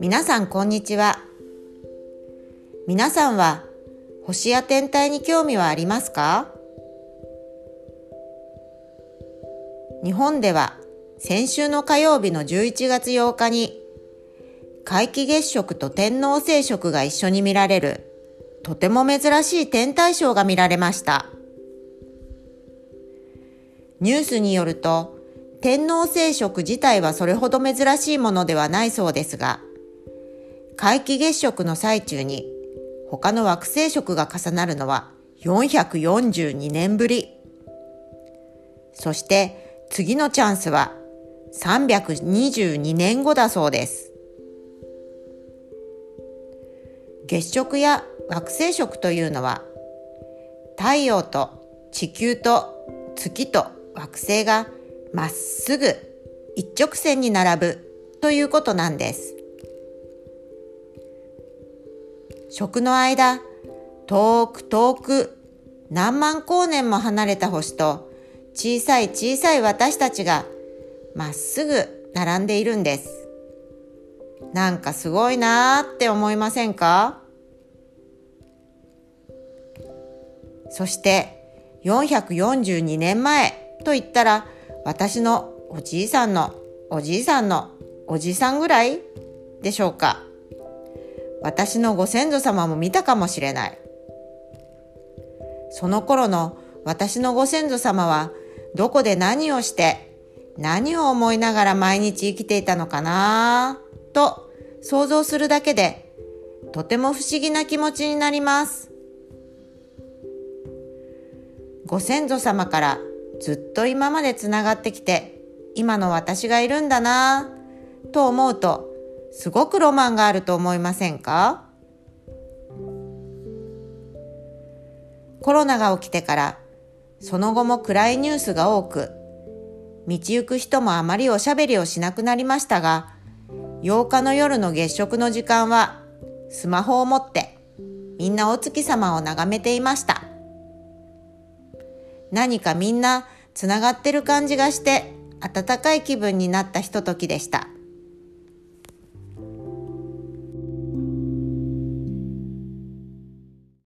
皆さんこんにちは皆さんは星や天体に興味はありますか？日本では先週の火曜日の11月8日に皆既月食と天王星食が一緒に見られるとても珍しい天体ショーが見られました。ニュースによると天王星食自体はそれほど珍しいものではないそうですが皆既月食の最中に他の惑星食が重なるのは442年ぶり。そして次のチャンスは322年後だそうです。月食や惑星食というのは太陽と地球と月と惑星がまっすぐ一直線に並ぶということなんです。食の間、遠く遠く何万光年も離れた星と小さい小さい私たちがまっすぐ並んでいるんです。なんかすごいなーって思いませんか？そして442年前と言ったら私のおじいさんのおじいさんのおじいさんぐらいでしょうか私のご先祖様も見たかもしれない。その頃の私のご先祖様はどこで何をして何を思いながら毎日生きていたのかなと想像するだけでとても不思議な気持ちになります。ご先祖様からずっと今までつながってきて今の私がいるんだなと思うとすごくロマンがあると思いませんか？コロナが起きてからその後も暗いニュースが多く道行く人もあまりおしゃべりをしなくなりましたが8日の夜の月食の時間はスマホを持ってみんなお月様を眺めていました。何かみんなつながってる感じがして温かい気分になったひとときでした。